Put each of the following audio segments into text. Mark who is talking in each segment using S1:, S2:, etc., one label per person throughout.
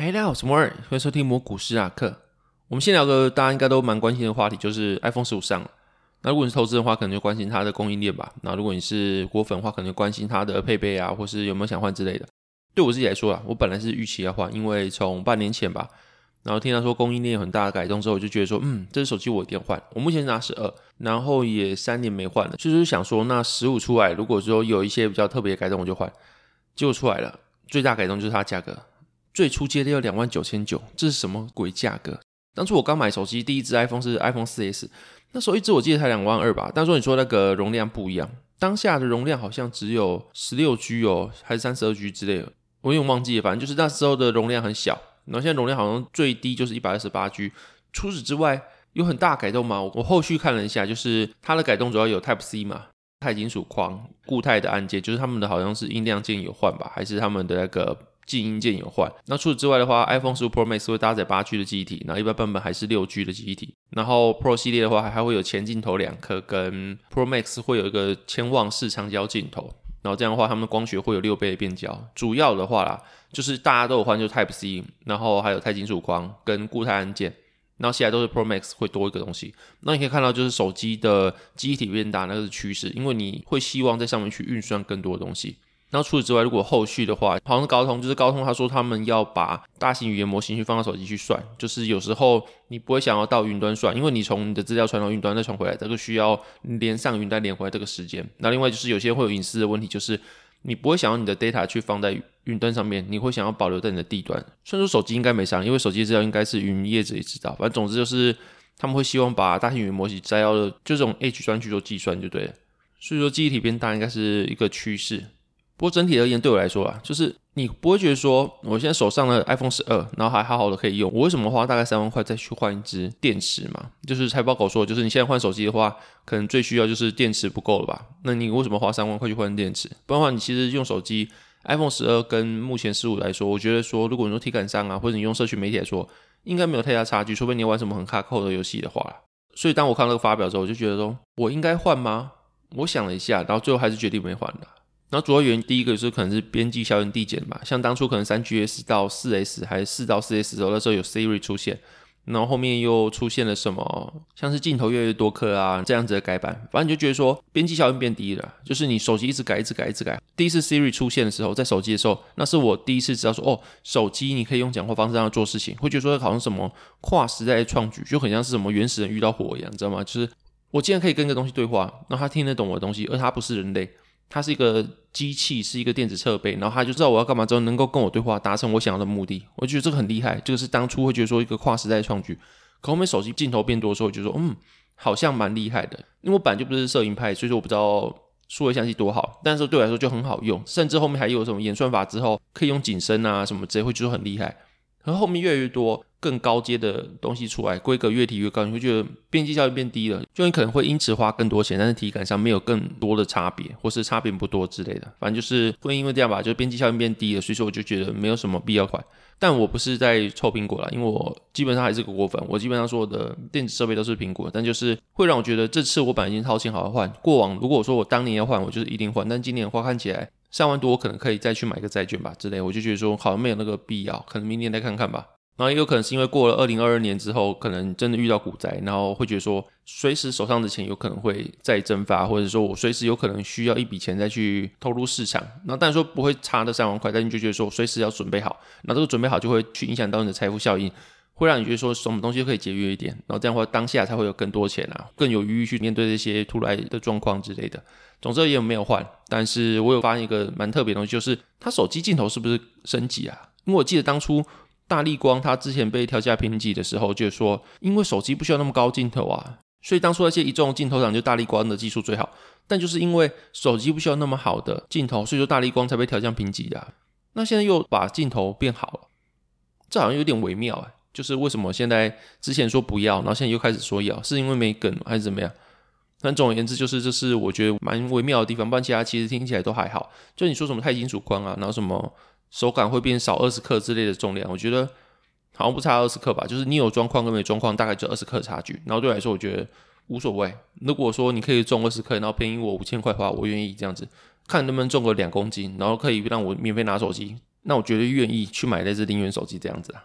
S1: 嗨，大家好，我是摩尔，欢迎收听摩股史塔克。我们先聊个大家应该都蛮关心的话题，就是 iPhone 十五上了。那如果你是投资的话，可能就关心它的供应链吧。那如果你是果粉的话，可能就关心它的配备啊，或是有没有想换之类的。对我自己来说啊，我本来是预期要换，因为从半年前吧，然后听到说供应链有很大的改动之后，我就觉得说，嗯，这支手机我一定要换。我目前拿十二，然后也三年没换了，就是想说，那十五出来，如果说有一些比较特别的改动，我就换。结果出来了，最大改动就是它价格。最初接的要两万九千九，这是什么鬼价格？当初我刚买手机，第一支 iPhone 是 iPhone 4S，那时候一支我记得才两万二吧。但是说你说那个容量不一样，当下的容量好像只有十六 G 哦，还是三十二 G 之类的，我有忘记了。反正就是那时候的容量很小，然后现在容量好像最低就是一百二十八 G。除此之外，有很大改动吗？我后续看了一下，就是它的改动主要有 Type C 嘛，钛金属框、固态的按键，就是他们的好像是音量键有换吧，还是他们的那个。静音键有换，那除此之外的话，iPhone 15 Pro Max 会搭载八 G 的记忆体，然后一般版本还是六 G 的记忆体。然后 Pro 系列的话，还会有前镜头两颗，跟 Pro Max 会有一个千望式长焦镜头。然后这样的话，它们的光学会有六倍的变焦。主要的话啦，就是大家都有换，就是 Type C，然后还有钛金属框跟固态按键。然后现在都是 Pro Max 会多一个东西。那你可以看到，就是手机的记忆体变大，那个是趋势，因为你会希望在上面去运算更多的东西。那除此之外，如果后续的话，好像是高通，就是高通他说他们要把大型语言模型去放到手机去算，就是有时候你不会想要到云端算，因为你从你的资料传到云端再传回来，这个需要连上云端连回来这个时间。那另外就是有些会有隐私的问题，就是你不会想要你的 data 去放在云端上面，你会想要保留在你的地端。虽然说手机应该没啥，因为手机资料应该是云业者也知道，反正总之就是他们会希望把大型语言模型摘要的就这种 H 端去做计算就对了。所以说记忆体变大应该是一个趋势。不过整体而言，对我来说啊，就是你不会觉得说，我现在手上的 iPhone 十二，然后还好好的可以用，我为什么花大概三万块再去换一支电池嘛？就是财报狗说，就是你现在换手机的话，可能最需要就是电池不够了吧？那你为什么花三万块去换电池？不然的话，你其实用手机 iPhone 十二跟目前十五来说，我觉得说，如果你说体感上啊，或者你用社群媒体来说，应该没有太大差距，除非你玩什么很卡扣的游戏的话。所以当我看到这个发表之后，我就觉得说，我应该换吗？我想了一下，然后最后还是决定没换的。然后主要原因，第一个就是可能是边际效应递减吧，像当初可能三 GS 到四 S 还是四到四 S 的时候，那时候有 Siri 出现，然后后面又出现了什么，像是镜头越来越多颗啊这样子的改版，反正你就觉得说边际效应变低了，就是你手机一直改，一直改，一直改。第一次 Siri 出现的时候，在手机的时候，那是我第一次知道说，哦，手机你可以用讲话方式让它做事情，会觉得说好像什么跨时代的创举，就很像是什么原始人遇到火一样，你知道吗？就是我竟然可以跟一个东西对话，那他听得懂我的东西，而他不是人类。它是一个机器，是一个电子设备，然后它就知道我要干嘛之后，能够跟我对话，达成我想要的目的。我觉得这个很厉害，这个是当初会觉得说一个跨时代创举。可后面手机镜头变多的时候，我就说嗯，好像蛮厉害的。因为我本来就不是摄影派，所以说我不知道数位相机多好，但是对我来说就很好用。甚至后面还有什么演算法之后可以用景深啊什么之类，会觉得很厉害。然后后面越来越多。更高阶的东西出来，规格越提越高，你会觉得边际效应变低了，就你可能会因此花更多钱，但是体感上没有更多的差别，或是差别不多之类的。反正就是会因为这样吧，就边际效应变低了，所以说我就觉得没有什么必要换。但我不是在臭苹果啦，因为我基本上还是个果粉，我基本上所有的电子设备都是苹果，但就是会让我觉得这次我本来已经掏钱好好换。过往如果说我当年要换，我就是一定换，但今年的话看起来三万多，我可能可以再去买个债券吧之类，我就觉得说好像没有那个必要，可能明年再看看吧。然后也有可能是因为过了二零二二年之后，可能真的遇到股灾，然后会觉得说，随时手上的钱有可能会再蒸发，或者说我随时有可能需要一笔钱再去投入市场。然后但是说不会差那三万块，但你就觉得说随时要准备好。那这个准备好就会去影响到你的财富效应，会让你觉得说什么东西可以节约一点。然后这样的话当下才会有更多钱啊，更有余裕去面对这些突来的状况之类的。总之也有没有换，但是我有发现一个蛮特别的东西，就是它手机镜头是不是升级啊？因为我记得当初。大力光，它之前被调价评级的时候，就说因为手机不需要那么高镜头啊，所以当初那些一众镜头厂就大力光的技术最好。但就是因为手机不需要那么好的镜头，所以说大力光才被调降评级的。那现在又把镜头变好了，这好像有点微妙哎。就是为什么现在之前说不要，然后现在又开始说要，是因为没梗还是怎么样？但总而言之，就是这是我觉得蛮微妙的地方。不然其他其实听起来都还好。就你说什么钛金属框啊，然后什么手感会变少二十克之类的重量，我觉得好像不差二十克吧。就是你有装框跟没装框，大概就二十克差距。然后对我来说，我觉得无所谓。如果说你可以中二十克，然后便宜我五千块的话，我愿意这样子。看能不能中个两公斤，然后可以让我免费拿手机，那我绝对愿意去买那只零元手机这样子啊。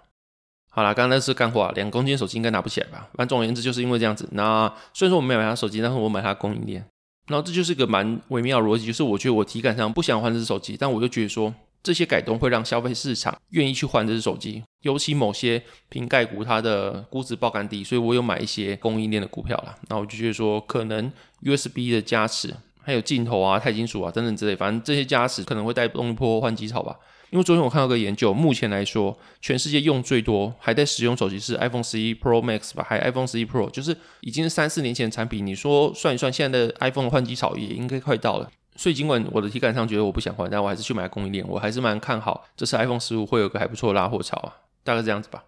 S1: 好啦，刚刚那是干话，两公斤手机应该拿不起来吧？反正总而言之，就是因为这样子。那虽然说我没有买他手机，但是我买他供应链。然后这就是一个蛮微妙的逻辑，就是我觉得我体感上不想换这只手机，但我又觉得说这些改动会让消费市场愿意去换这只手机，尤其某些瓶盖股它的估值爆干低，所以我有买一些供应链的股票啦。那我就觉得说，可能 USB 的加持，还有镜头啊、钛金属啊等等之类，反正这些加持可能会带动一波换机潮吧。因为昨天我看到个研究，目前来说，全世界用最多还在使用手机是 iPhone 11 Pro Max 吧，还 iPhone 11 Pro，就是已经是三四年前的产品。你说算一算，现在的 iPhone 的换机潮也应该快到了。所以尽管我的体感上觉得我不想换，但我还是去买供应链，我还是蛮看好这次 iPhone 15会有个还不错的拉货潮啊，大概这样子吧。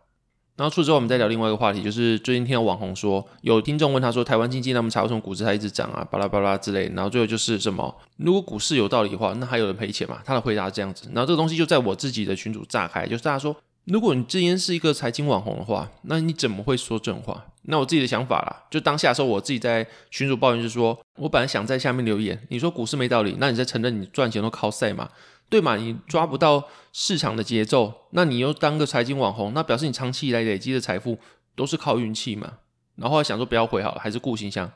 S1: 然后除此之外，我们再聊另外一个话题，就是最近听到网红说，有听众问他说，台湾经济那么差，为什么股市还一直涨啊？巴拉巴拉之类。然后最后就是什么，如果股市有道理的话，那还有人赔钱吗？他的回答是这样子。然后这个东西就在我自己的群组炸开，就是大家说，如果你之前是一个财经网红的话，那你怎么会说这种话？那我自己的想法啦，就当下的时候，我自己在群主抱怨，就是说我本来想在下面留言，你说股市没道理，那你在承认你赚钱都靠赛嘛？对嘛？你抓不到市场的节奏，那你又当个财经网红，那表示你长期以来累积的财富都是靠运气嘛？然后后来想说不要回好了，还是顾形象。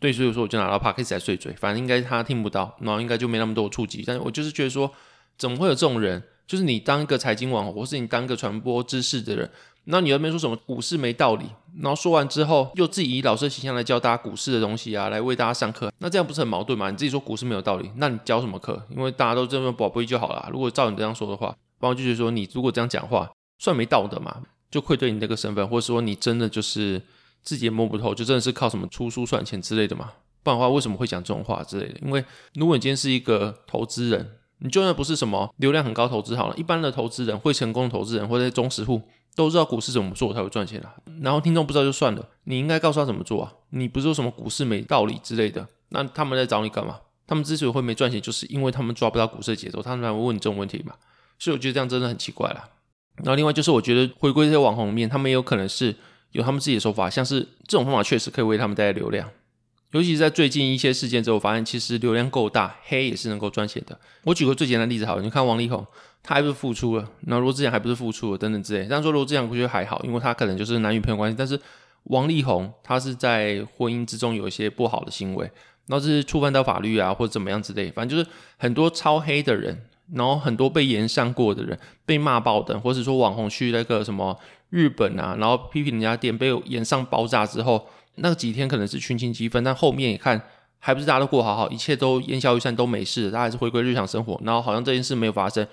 S1: 对，所以说我就拿到 Podcast 来碎嘴，反正应该他听不到，然后应该就没那么多触及。但是我就是觉得说，怎么会有这种人？就是你当一个财经网红，或是你当一个传播知识的人。那你又没说什么股市没道理，然后说完之后又自己以老师的形象来教大家股市的东西啊，来为大家上课，那这样不是很矛盾吗？你自己说股市没有道理，那你教什么课？因为大家都这么宝贝就好了。如果照你这样说的话，然后就觉得说你如果这样讲话，算没道德嘛，就愧对你这个身份，或者说你真的就是自己也摸不透，就真的是靠什么出书赚钱之类的嘛？不然的话为什么会讲这种话之类的？因为如果你今天是一个投资人，你就算不是什么流量很高投资好了，一般的投资人会成功的投资人或者忠实户。都知道股市怎么做才会赚钱啊，然后听众不知道就算了，你应该告诉他怎么做啊。你不是说什么股市没道理之类的，那他们在找你干嘛？他们之所以会没赚钱，就是因为他们抓不到股市的节奏，他们才会问你这种问题嘛。所以我觉得这样真的很奇怪啦。然后另外就是我觉得回归这些网红面，他们也有可能是有他们自己的手法，像是这种方法确实可以为他们带来流量。尤其是在最近一些事件之后，发现其实流量够大，黑也是能够赚钱的。我举个最简单的例子好了，你看王力宏，他还不是复出了，那罗志祥还不是复出了，等等之类。这样说罗志祥不觉得还好，因为他可能就是男女朋友关系。但是王力宏他是在婚姻之中有一些不好的行为，然后是触犯到法律啊，或者怎么样之类。反正就是很多超黑的人，然后很多被延上过的人被骂爆的，或者说网红去那个什么日本啊，然后批评人家店被延上爆炸之后。那几天可能是群情激愤，但后面一看，还不是大家都过好好，一切都烟消云散，都没事，大家还是回归日常生活，然后好像这件事没有发生，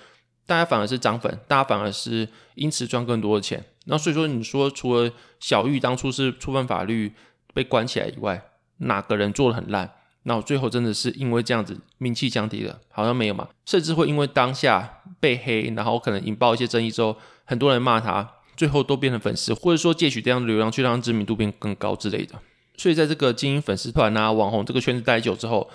S1: 大家反而是涨粉，大家反而是因此赚更多的钱。那所以说，你说除了小玉当初是触犯法律被关起来以外，哪个人做的很烂？那我最后真的是因为这样子名气降低了，好像没有嘛？甚至会因为当下被黑，然后可能引爆一些争议之后，很多人骂他。最后都变成粉丝，或者说借取这样的流量去让知名度变更高之类的。所以在这个经营粉丝团啊、网红这个圈子待久之后，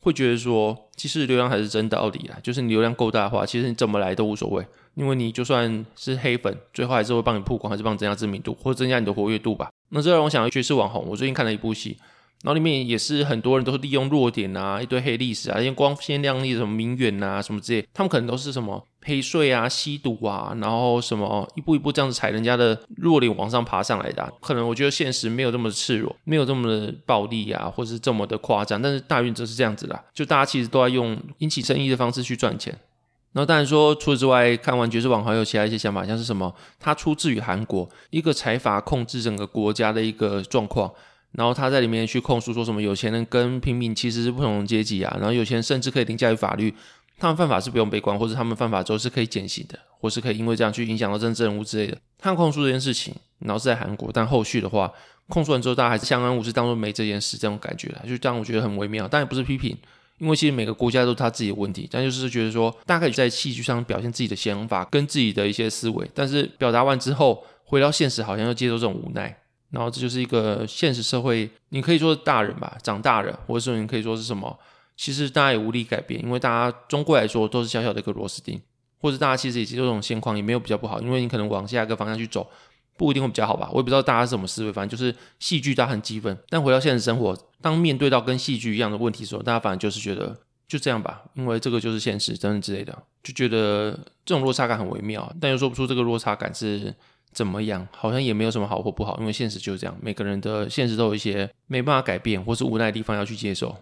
S1: 会觉得说，其实流量还是真道理啊。就是你流量够大的话，其实你怎么来都无所谓，因为你就算是黑粉，最后还是会帮你曝光，还是帮你增加知名度，或者增加你的活跃度吧。那这让我想到爵士网红，我最近看了一部戏。然后里面也是很多人都是利用弱点啊，一堆黑历史啊，一些光鲜亮丽的什么名媛啊什么之类，他们可能都是什么陪睡啊、吸毒啊，然后什么一步一步这样子踩人家的弱点往上爬上来的。可能我觉得现实没有这么赤裸，没有这么的暴力啊，或是这么的夸张，但是大运则是这样子的，就大家其实都在用引起争议的方式去赚钱。然后当然说除此之外，看完爵士网还有其他一些想法，像是什么，他出自于韩国一个财阀控制整个国家的一个状况。然后他在里面去控诉说什么有钱人跟平民其实是不同阶级啊，然后有钱人甚至可以凌驾于法律，他们犯法是不用被关，或者他们犯法之后是可以减刑的，或是可以因为这样去影响到政治人物之类的。他控诉这件事情，然后是在韩国，但后续的话控诉完之后，大家还是相安无事，当做没这件事，这种感觉啦，就这样我觉得很微妙，当然不是批评，因为其实每个国家都是他自己的问题，但就是觉得说，大概在戏剧上表现自己的想法跟自己的一些思维，但是表达完之后，回到现实好像又接受这种无奈，然后这就是一个现实社会，你可以说是大人吧，长大人，或者说你可以说是什么，其实大家也无力改变，因为大家终归来说都是小小的一个螺丝钉，或者大家其实也接受这种现况，也没有比较不好，因为你可能往下一个方向去走。不一定会比较好吧，我也不知道大家是什么思维，反正就是戏剧大家很激愤，但回到现实生活，当面对到跟戏剧一样的问题的时候，大家反而就是觉得就这样吧，因为这个就是现实等等之类的，就觉得这种落差感很微妙，但又说不出这个落差感是怎么样，好像也没有什么好或不好，因为现实就是这样，每个人的现实都有一些没办法改变或是无奈的地方要去接受。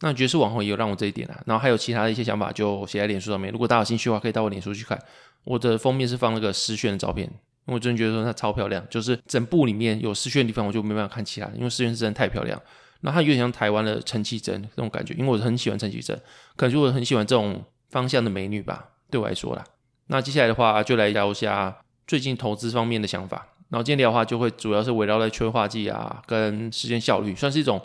S1: 那爵士网红也有让我这一点啊，然后还有其他的一些想法就写在脸书上面，如果大家有兴趣的话，可以到我脸书去看，我的封面是放那个诗轩的照片。我真的觉得说它超漂亮，就是整部里面有诗轩的地方，我就没办法看其他的，因为诗轩是真的太漂亮。那它有点像台湾的陈绮贞那种感觉，因为我很喜欢陈绮贞，可能我很喜欢这种方向的美女吧，对我来说啦。那接下来的话，就来聊一下最近投资方面的想法。然后今天聊的话，就会主要是围绕在催化剂啊，跟时间效率，算是一种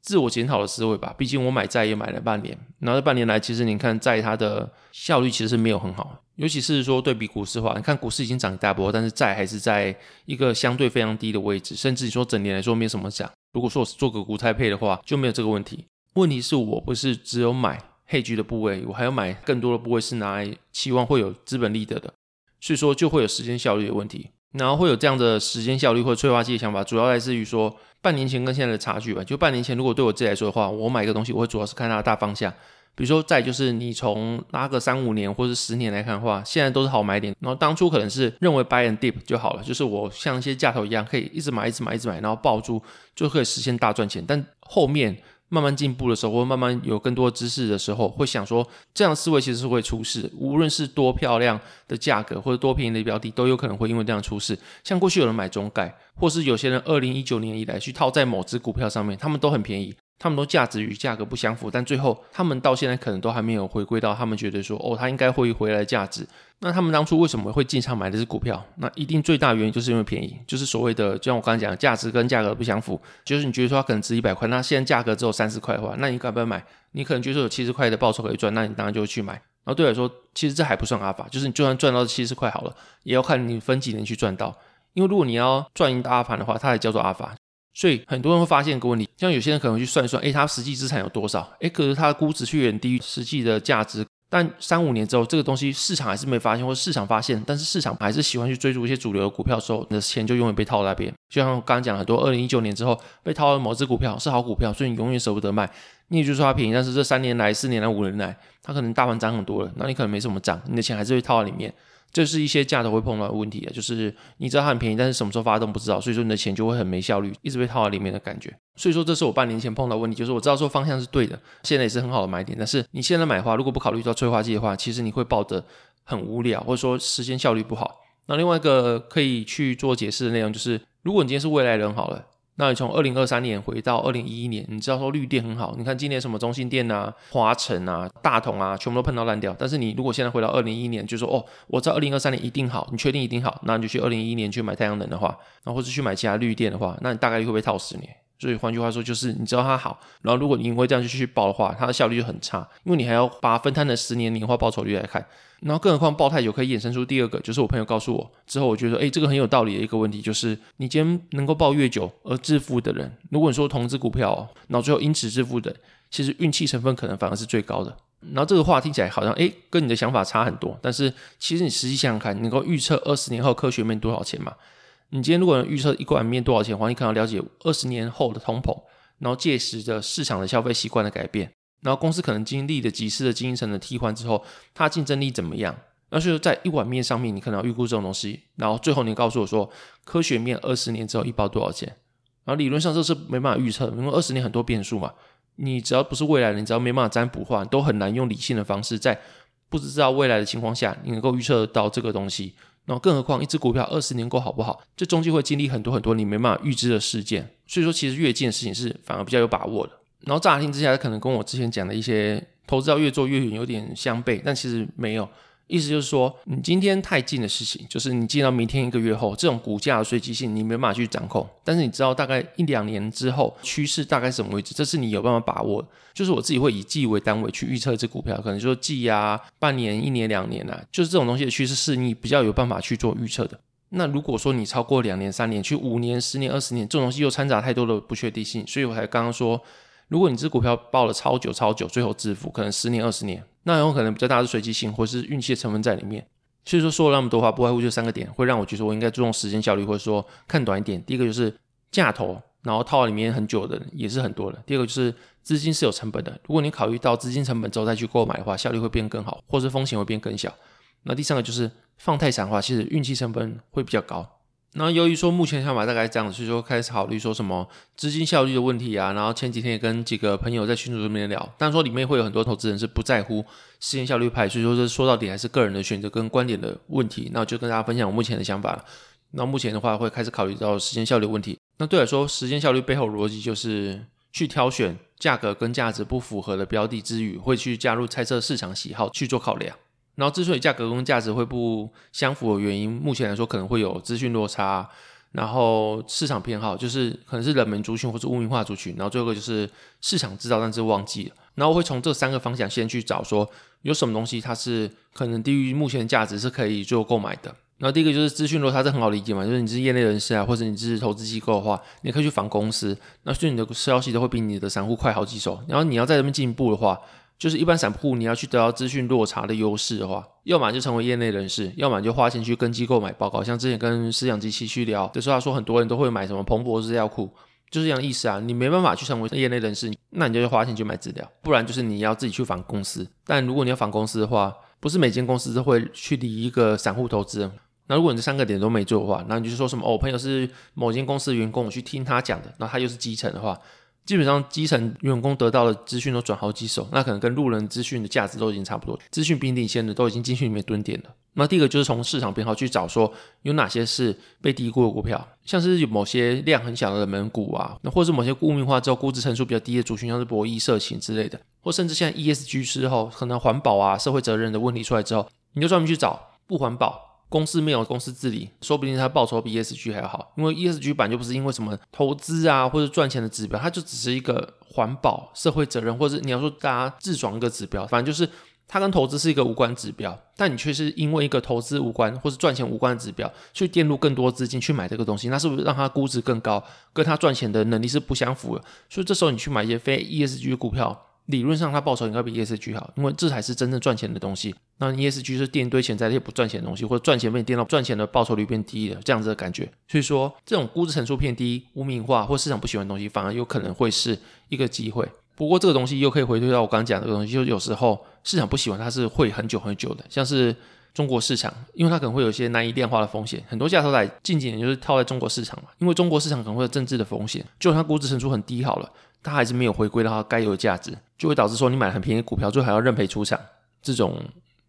S1: 自我检讨的思维吧。毕竟我买债也买了半年，然后这半年来，其实你看债它的效率其实是没有很好。尤其是说对比股市的话，你看股市已经涨一大波，但是债还是在一个相对非常低的位置，甚至你说整年来说没什么涨。如果说我是做个股债配的话，就没有这个问题。问题是我不是只有买 hedge 的部位，我还要买更多的部位是拿来期望会有资本利得的，所以说就会有时间效率的问题。然后会有这样的时间效率或催化剂的想法，主要来自于说半年前跟现在的差距吧。就半年前，如果对我自己来说的话，我买一个东西，我会主要是看它的大方向。比如说，再就是你从拉个三五年或者十年来看的话，现在都是好买点。然后当初可能是认为 buy and dip 就好了，就是我像一些价头一样，可以一直买、一直买、一直买，然后抱住就可以实现大赚钱。但后面慢慢进步的时候，或慢慢有更多知识的时候，会想说，这样思维其实是会出事。无论是多漂亮的价格或者多便宜的标的，都有可能会因为这样出事。像过去有人买中概，或是有些人二零一九年以来去套在某只股票上面，他们都很便宜。他们都价值与价格不相符，但最后他们到现在可能都还没有回归到他们觉得说，哦，他应该会回来价值。那他们当初为什么会进场买的是股票？那一定最大原因就是因为便宜，就是所谓的，就像我刚才讲，价值跟价格不相符。就是你觉得说它可能值一百块，那现在价格只有三十块的话，那你敢不敢买？你可能觉得有七十块的报酬可以赚，那你当然就会去买。然后对我来说，其实这还不算阿法，就是你就算赚到七十块好了，也要看你分几年去赚到。因为如果你要赚一大阿盘的话，它才叫做阿法。所以很多人会发现一个问题，像有些人可能去算一算，诶，他实际资产有多少？诶，可是他的估值却远低于实际的价值。但三五年之后，这个东西市场还是没发现，或者市场发现，但是市场还是喜欢去追逐一些主流的股票的时候，你的钱就永远被套在那边。就像我刚刚讲，很多二零一九年之后被套了某只股票是好股票，所以你永远舍不得卖。你也就说它便宜，但是这三年来、四年来、五年来，它可能大盘涨很多了，那你可能没什么涨，你的钱还是会套在里面。这是一些价投会碰到的问题的，就是你知道它很便宜，但是什么时候发动不知道，所以说你的钱就会很没效率，一直被套在里面的感觉。所以说这是我半年前碰到问题，就是我知道说方向是对的，现在也是很好的买点，但是你现在买的话，如果不考虑到催化剂的话，其实你会抱得很无聊，或者说时间效率不好。那另外一个可以去做解释的内容就是，如果你今天是未来人好了。那你从二零二三年回到二零一一年，你知道说绿电很好，你看今年什么中兴电啊、华城啊、大同啊，全部都碰到烂掉。但是你如果现在回到二零一一年，就说哦，我知道二零二三年一定好，你确定一定好，那你就去二零一一年去买太阳能的话，然后或者去买其他绿电的话，那你大概率会被套十年。所以换句话说，就是你知道它好，然后如果你因为这样就去报的话，它的效率就很差，因为你还要把分摊的十年年化报酬率来看，然后更何况报太久可以衍生出第二个，就是我朋友告诉我之后，我觉得诶，这个很有道理的一个问题，就是你今天能够报越久而致富的人，如果你说同资股票哦，然后最后因此致富的，其实运气成分可能反而是最高的。然后这个话听起来好像诶，跟你的想法差很多，但是其实你实际想想看，能够预测二十年后科学面多少钱嘛？你今天如果能预测一罐面多少钱的话，你可能要了解二十年后的通膨，然后届时的市场的消费习惯的改变，然后公司可能经历了几次的经营层的替换之后，它竞争力怎么样？那所以说在一碗面上面，你可能要预估这种东西，然后最后你告诉我说，科学面二十年之后一包多少钱？然后理论上这是没办法预测，因为二十年很多变数嘛。你只要不是未来人，你只要没办法占卜的话，都很难用理性的方式，在不知道未来的情况下，你能够预测到这个东西。然后，更何况一只股票二十年够好不好？这中间会经历很多很多你没办法预知的事件。所以说，其实越近的事情是反而比较有把握的。然后乍听之下，可能跟我之前讲的一些投资要越做越远有点相悖，但其实没有。意思就是说，你今天太近的事情，就是你进到明天一个月后，这种股价的随机性你没办法去掌控。但是你知道大概一两年之后趋势大概什么位置，这是你有办法把握。就是我自己会以季为单位去预测一只股票，可能说季啊、半年、一年、两年啊，就是这种东西的趋势是你比较有办法去做预测的。那如果说你超过两年、三年，去五年、十年、二十年，这种东西又掺杂太多的不确定性，所以我才刚刚说，如果你这股票抱了超久、超久，最后致富，可能十年、二十年，那有可能比较大的随机性或是运气的成分在里面。所以说说了那么多话，不外乎就三个点，会让我觉得我应该注重时间效率，或者说看短一点。第一个就是价投，然后套里面很久的也是很多的。第二个就是资金是有成本的，如果你考虑到资金成本之后再去购买的话，效率会变更好，或是风险会变更小。那第三个就是放太散的话，其实运气成分会比较高。那由于说目前想法大概这样，所以说开始考虑说什么资金效率的问题啊。然后前几天也跟几个朋友在群组里面聊，但说里面会有很多投资人是不在乎时间效率派，所以说这说到底还是个人的选择跟观点的问题。那我就跟大家分享我目前的想法。那目前的话会开始考虑到时间效率问题。那对来说，时间效率背后逻辑就是去挑选价格跟价值不符合的标的之余，会去加入猜测市场喜好去做考量。然后，之所以价格跟价值会不相符的原因，目前来说可能会有资讯落差，然后市场偏好，就是可能是冷门族群或者污名化族群，然后最后一个就是市场知道但是忘记了。然后我会从这三个方向先去找，说有什么东西它是可能低于目前的价值是可以做购买的。然后第一个就是资讯落差，这很好理解嘛，就是你是业内人士啊，或者你是投资机构的话，你可以去访公司，那所以你的消息都会比你的散户快好几手。然后你要在这边进步的话。就是一般散户，你要去得到资讯落差的优势的话，要么就成为业内人士，要么就花钱去跟机构买报告。像之前跟思想机器去聊的时候，他说很多人都会买什么彭博资料库，就是这样意思啊。你没办法去成为业内人士，那你就要花钱去买资料，不然就是你要自己去访公司。但如果你要访公司的话，不是每间公司都会去理一个散户投资人。那如果你这三个点都没做的话，那你就说什么哦，我朋友是某间公司的员工，我去听他讲的，那他又是基层的话。基本上基层员工得到的资讯都转好几手，那可能跟路人资讯的价值都已经差不多，资讯比领先的都已经进去里面蹲点了。那第一个就是从市场偏好去找说有哪些是被低估的股票，像是有某些量很小的冷门股啊，那或者是某些污名化之后估值成数比较低的族群，像是博弈、色情之类的，或甚至现在 ESG 之后可能环保啊、社会责任的问题出来之后，你就专门去找不环保。公司没有公司治理，说不定它报酬比 ESG 还要好，因为 ESG 版就不是因为什么投资啊或者赚钱的指标，它就只是一个环保、社会责任，或者你要说大家自爽一个指标，反正就是它跟投资是一个无关指标，但你却是因为一个投资无关或者赚钱无关的指标，去垫入更多资金去买这个东西，那是不是让它估值更高，跟它赚钱的能力是不相符的？所以这时候你去买一些非 ESG 股票。理论上，它报酬应该比 ESG 好，因为这才是真正赚钱的东西。那 ESG 是垫一堆钱在那些不赚钱的东西，或者赚钱被你垫到赚钱的报酬率变低了，这样子的感觉。所以说，这种估值成数偏低、污名化或市场不喜欢的东西，反而有可能会是一个机会。不过，这个东西又可以回推到我刚刚讲的这个东西，就有时候市场不喜欢它是会很久很久的，像是中国市场，因为它可能会有一些难以量化的风险。很多价投在近几年就是套在中国市场嘛，因为中国市场可能会有政治的风险，就算它估值成数很低好了。它还是没有回归到它该有的价值，就会导致说你买很便宜的股票，最后还要认赔出场，这种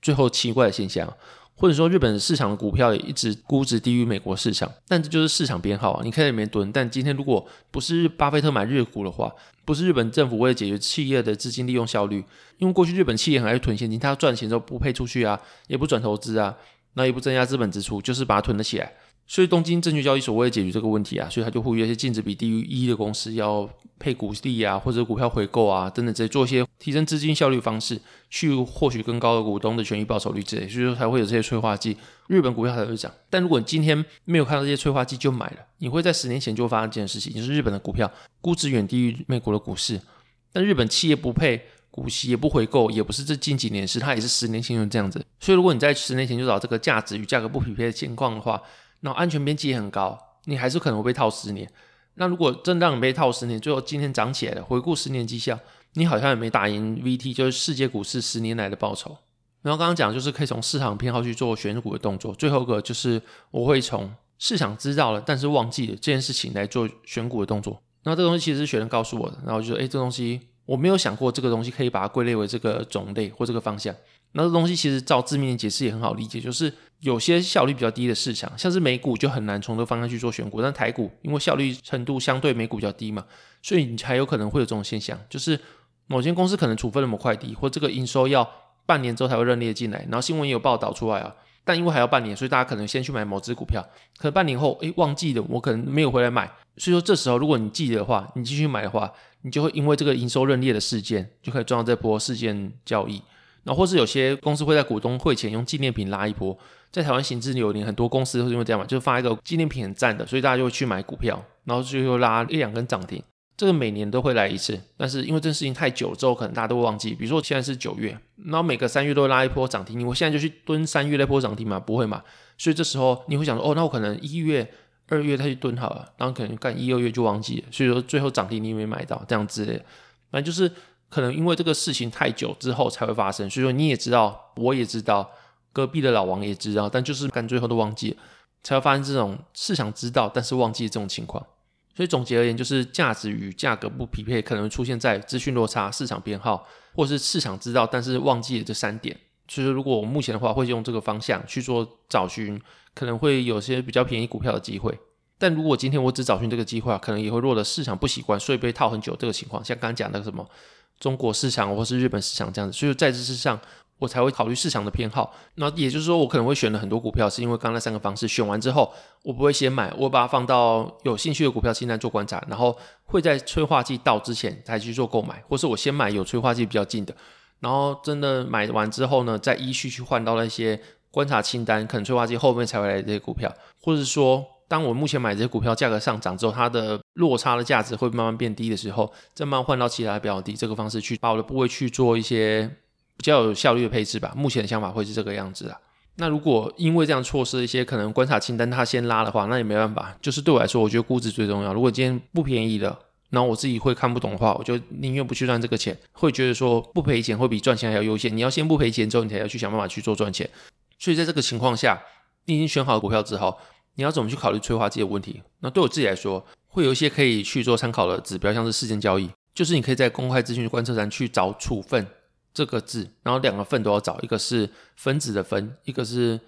S1: 最后奇怪的现象，或者说日本市场的股票也一直估值低于美国市场，但这就是市场偏好啊，你可以在里面蹲。但今天如果不是巴菲特买日股的话，不是日本政府为了解决企业的资金利用效率，因为过去日本企业很爱囤现金，它赚钱之后不配出去啊，也不转投资啊，那也不增加资本支出，就是把它囤了起来。所以东京证券交易所为了解决这个问题啊，所以他就呼吁一些净值比低于一的公司要配股利啊，或者股票回购啊等等，这些做一些提升资金效率方式，去获取更高的股东的权益报酬率之类，所以说才会有这些催化剂，日本股票才会涨。但如果你今天没有看到这些催化剂就买了，你会在十年前就发生这件事情，就是日本的股票估值远低于美国的股市，但日本企业不配股息也不回购，也不是这近几年事，它也是十年前就这样子。所以如果你在十年前就找这个价值与价格不匹配的情况的话，那安全边际也很高，你还是可能会被套十年。那如果真让你被套十年，最后今天涨起来了，回顾十年绩效，你好像也没打赢 VT，就是世界股市十年来的报酬。然后刚刚讲就是可以从市场偏好去做选股的动作，最后一个就是我会从市场知道了但是忘记了这件事情来做选股的动作。那这个东西其实是学生告诉我的，然后就说，诶，这东西我没有想过这个东西可以把它归类为这个种类或这个方向。那这东西其实照字面解释也很好理解，就是。有些效率比较低的市场，像是美股就很难从这个方向去做选股，但台股因为效率程度相对美股比较低嘛，所以你才有可能会有这种现象，就是某间公司可能处分了某块地，或这个营收要半年之后才会认列进来，然后新闻也有报道出来啊。但因为还要半年，所以大家可能先去买某只股票，可能半年后，诶，忘记了，我可能没有回来买。所以说这时候，如果你记得的话，你继续买的话，你就会因为这个营收认列的事件，就可以赚到这波事件交易。然后或是有些公司会在股东会前用纪念品拉一波，在台湾行之有年，很多公司会因为这样嘛，就发一个纪念品很赞的，所以大家就会去买股票，然后就又拉一两根涨停。这个每年都会来一次，但是因为这事情太久之后，可能大家都会忘记。比如说现在是九月，然后每个三月都会拉一波涨停，你我现在就去蹲三月那波涨停嘛？不会嘛？所以这时候你会想说，哦，那我可能一月、二月再去蹲好了，然后可能干一、二月就忘记了，所以说最后涨停你也没买到，这样之类的。反正就是可能因为这个事情太久之后才会发生，所以说你也知道，我也知道，隔壁的老王也知道，但就是干最后都忘记了，才会发生这种市场知道但是忘记这种情况。所以总结而言，就是价值与价格不匹配，可能出现在资讯落差、市场编号，或是市场知道但是忘记了这三点。所以说，如果我目前的话，会用这个方向去做找寻，可能会有些比较便宜股票的机会。但如果今天我只找寻这个机会，可能也会落得市场不习惯，所以被套很久这个情况。像刚刚讲那个什么中国市场或是日本市场这样子，所以在这之上。我才会考虑市场的偏好，那也就是说，我可能会选了很多股票，是因为刚刚那三个方式选完之后，我不会先买，我把它放到有兴趣的股票清单做观察，然后会在催化剂到之前才去做购买，或是我先买有催化剂比较近的，然后真的买完之后呢，再依序去换到那些观察清单，可能催化剂后面才会来这些股票，或者说，当我目前买这些股票价格上涨之后，它的落差的价值会慢慢变低的时候，再慢慢换到其他的标的，这个方式去把我的部位去做一些。比较有效率的配置吧，目前的想法会是这个样子啊。那如果因为这样错失一些可能观察清单它先拉的话，那也没办法。就是对我来说，我觉得估值最重要。如果今天不便宜了，然后我自己会看不懂的话，我就宁愿不去赚这个钱，会觉得说不赔钱会比赚钱还要优先。你要先不赔钱之后，你才要去想办法去做赚钱。所以在这个情况下，你已经选好了股票之后，你要怎么去考虑催化剂的问题？那对我自己来说，会有一些可以去做参考的指标，像是事件交易，就是你可以在公开资讯观测站去找处分。这个字，然后两个份都要找，一个是分子的分，一个是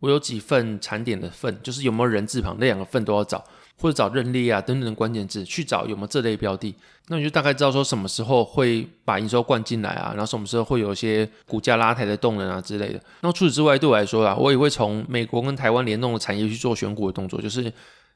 S1: 我有几份产点的份，就是有没有人字旁，那两个份都要找，或者找认列啊等等的关键字去找有没有这类标的，那你就大概知道说什么时候会把营收灌进来啊，然后什么时候会有一些股价拉抬的动能啊之类的。那除此之外，对我来说啊，我也会从美国跟台湾联动的产业去做选股的动作，就是。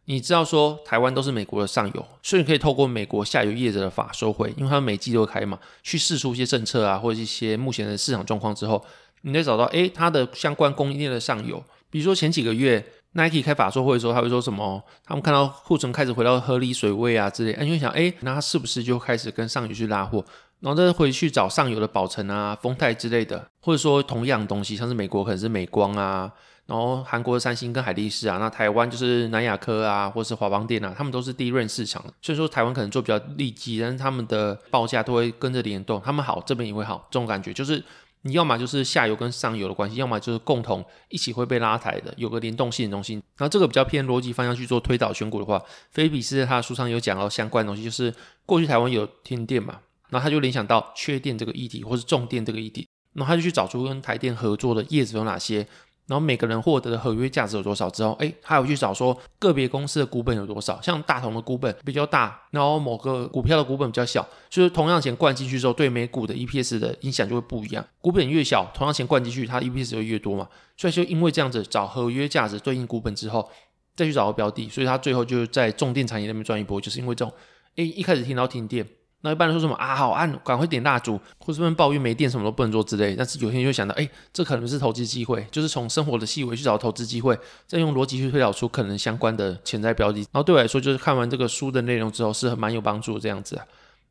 S1: 你知道说台湾都是美国的上游，所以你可以透过美国下游业者的法收会，因为他们每季都会开嘛，去试出一些政策啊，或者一些目前的市场状况之后，你再找到诶它的相关供应链的上游，比如说前几个月 Nike 开法说会的时候，他会说什么？他们看到库存开始回到合理水位啊之类，你会想诶那他是不是就开始跟上游去拉货，然后再回去找上游的宝成啊、丰泰之类的，或者说同样东西，像是美国可能是美光啊。然后韩国的三星跟海力士啊，那台湾就是南亚科啊，或是华邦电啊，他们都是第一轮市场，所以说台湾可能做比较利基，但是他们的报价都会跟着联动，他们好这边也会好，这种感觉就是你要么就是下游跟上游的关系，要么就是共同一起会被拉抬的，有个联动性的东西。然后这个比较偏逻辑方向去做推导选股的话，菲比斯在他的书上有讲到相关的东西，就是过去台湾有停电嘛，然后他就联想到缺电这个议题，或是重电这个议题，然后他就去找出跟台电合作的业者有哪些。然后每个人获得的合约价值有多少之后，哎，还有去找说个别公司的股本有多少，像大同的股本比较大，然后某个股票的股本比较小，就是同样钱灌进去之后，对每股的 EPS 的影响就会不一样。股本越小，同样钱灌进去，它 EPS 就越多嘛。所以就因为这样子找合约价值对应股本之后，再去找个标的，所以他最后就在重电产业那边赚一波，就是因为这种，哎，一开始听到停电。那一般人说什么啊？好暗，赶快点蜡烛，或者是抱怨没电，什么都不能做之类。但是有些人就想到，哎，这可能是投资机会，就是从生活的细微去找投资机会，再用逻辑去推导出可能相关的潜在标的。然后对我来说，就是看完这个书的内容之后，是很蛮有帮助的这样子啊。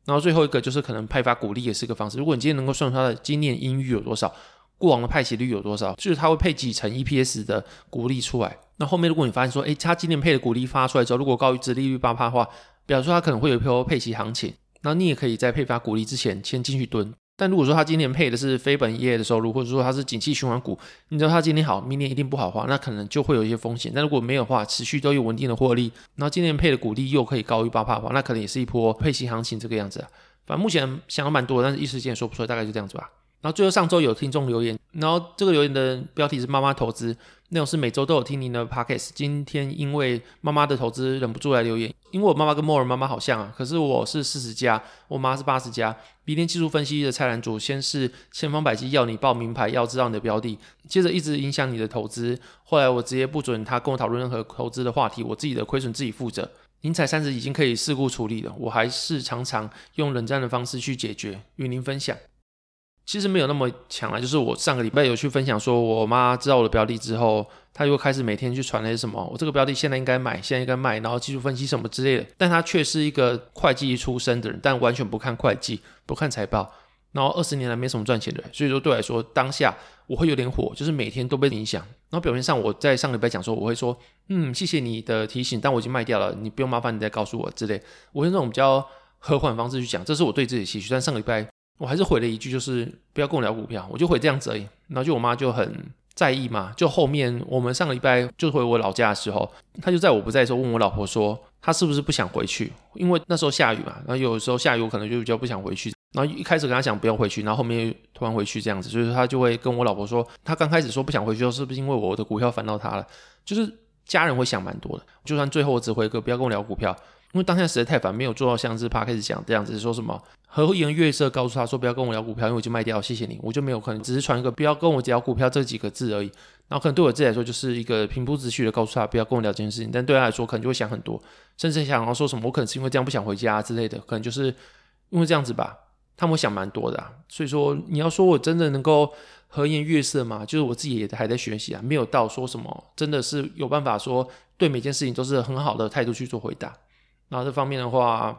S1: 然后最后一个就是可能派发股利也是个方式。如果你今天能够算出它的今年盈余有多少，过往的派息率有多少，就是它会配几成 EPS 的股利出来。那后面如果你发现说，哎，它今年配的股利发出来之后，如果高于殖利率八趴的话，表示说它可能会有一波配息行情。那你也可以在配发股利之前先进去蹲，但如果说他今年配的是非本业的收入，或者说他是景气循环股，你知道他今年好，明年一定不好的话，那可能就会有一些风险。但如果没有话，持续都有稳定的获利，然后今年配的股利又可以高于八趴的话，那可能也是一波配息行情这个样子啊。反正目前想的蛮多，但是一时间也说不出来，大概就这样子吧。然后最后上周有听众留言，然后这个留言的标题是妈妈投资，内容是每周都有听您的 podcast。今天因为妈妈的投资忍不住来留言，因为我妈妈跟莫尔妈妈好像啊，可是我是四十加，我妈是八十加。明天技术分析的蔡澜组先是千方百计要你报名牌，要知道你的标的，接着一直影响你的投资。后来我直接不准他跟我讨论任何投资的话题，我自己的亏损自己负责。您才三十已经可以事故处理了，我还是常常用冷战的方式去解决，与您分享。其实没有那么强了，就是我上个礼拜有去分享，说我妈知道我的标的之后，她又开始每天去传那些什么，我这个标的现在应该买，现在应该卖，然后技术分析什么之类的。但她却是一个会计出身的人，但完全不看会计，不看财报，然后二十年来没什么赚钱的，所以说对我来说，当下我会有点火，就是每天都被影响。然后表面上我在上个礼拜讲说，我会说，嗯，谢谢你的提醒，但我已经卖掉了，你不用麻烦你再告诉我之类。我用这种比较和缓方式去讲，这是我对自己的期许。但上个礼拜。我还是回了一句，就是不要跟我聊股票，我就回这样子而已。然后就我妈就很在意嘛，就后面我们上个礼拜就回我老家的时候，她就在我不在的时候问我老婆说，她是不是不想回去？因为那时候下雨嘛，然后有时候下雨我可能就比较不想回去。然后一开始跟她讲不用回去，然后后面突然回去这样子，所以她就会跟我老婆说，她刚开始说不想回去，是不是因为我的股票烦到她了？就是家人会想蛮多的，就算最后我只回个不要跟我聊股票。因为当下实在太烦，没有做到像是 Park 开始讲这样子，说什么和颜悦色告诉他说不要跟我聊股票，因为我就卖掉，谢谢你，我就没有可能只是传一个不要跟我聊股票这几个字而已。然后可能对我自己来说就是一个平铺直叙的告诉他不要跟我聊这件事情，但对他来说可能就会想很多，甚至想要说什么我可能是因为这样不想回家之类的，可能就是因为这样子吧，他们会想蛮多的啊。所以说你要说我真的能够和颜悦色吗？就是我自己也还在学习啊，没有到说什么真的是有办法说对每件事情都是很好的态度去做回答。那这方面的话，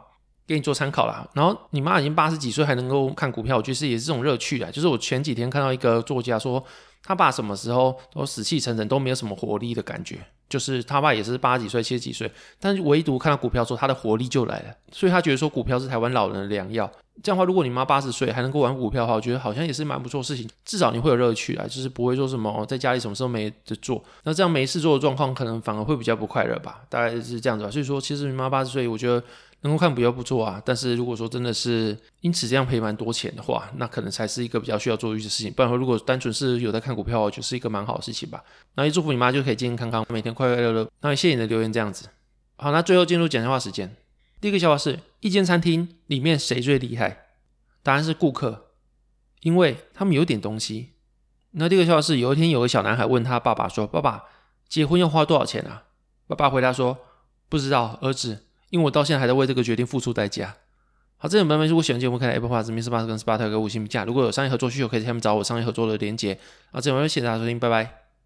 S1: 给你做参考啦。然后你妈已经八十几岁还能够看股票，我觉得是也是这种乐趣啊。就是我前几天看到一个作家说，他爸什么时候都死气沉沉，都没有什么活力的感觉。就是他爸也是八十几岁、七十几岁，但是唯独看到股票说，他的活力就来了。所以他觉得说股票是台湾老人的良药。这样的话，如果你妈八十岁还能够玩股票的话，我觉得好像也是蛮不错的事情。至少你会有乐趣啊，就是不会说什么在家里什么事都没得做。那这样没事做的状况，可能反而会比较不快乐吧。大概是这样子吧。所以说，其实你妈八十岁，我觉得能够看比较不错啊。但是如果说真的是因此这样赔蛮多钱的话，那可能才是一个比较需要做的事情。不然说，如果单纯是有在看股票，我觉得是一个蛮好的事情吧。那也祝福你妈就可以健健康康，每天快快乐乐。那也谢谢你的留言，这样子。好，那最后进入讲笑话时间。第一个笑话是一间餐厅里面谁最厉害？答案是顾客，因为他们有点东西。那第二个笑话是，有一天有个小男孩问他爸爸说：“爸爸，结婚要花多少钱啊？”爸爸回答说：“不知道，儿子，因为我到现在还在为这个决定付出代价。”好，这种版本如果喜欢节目，可以来 Apple Podcast、Mr. Bus 跟 Spotify 给五星评价。如果有商业合作需求，可以在下面找我商业合作的连接。好，这种版本谢谢大家收听，拜拜。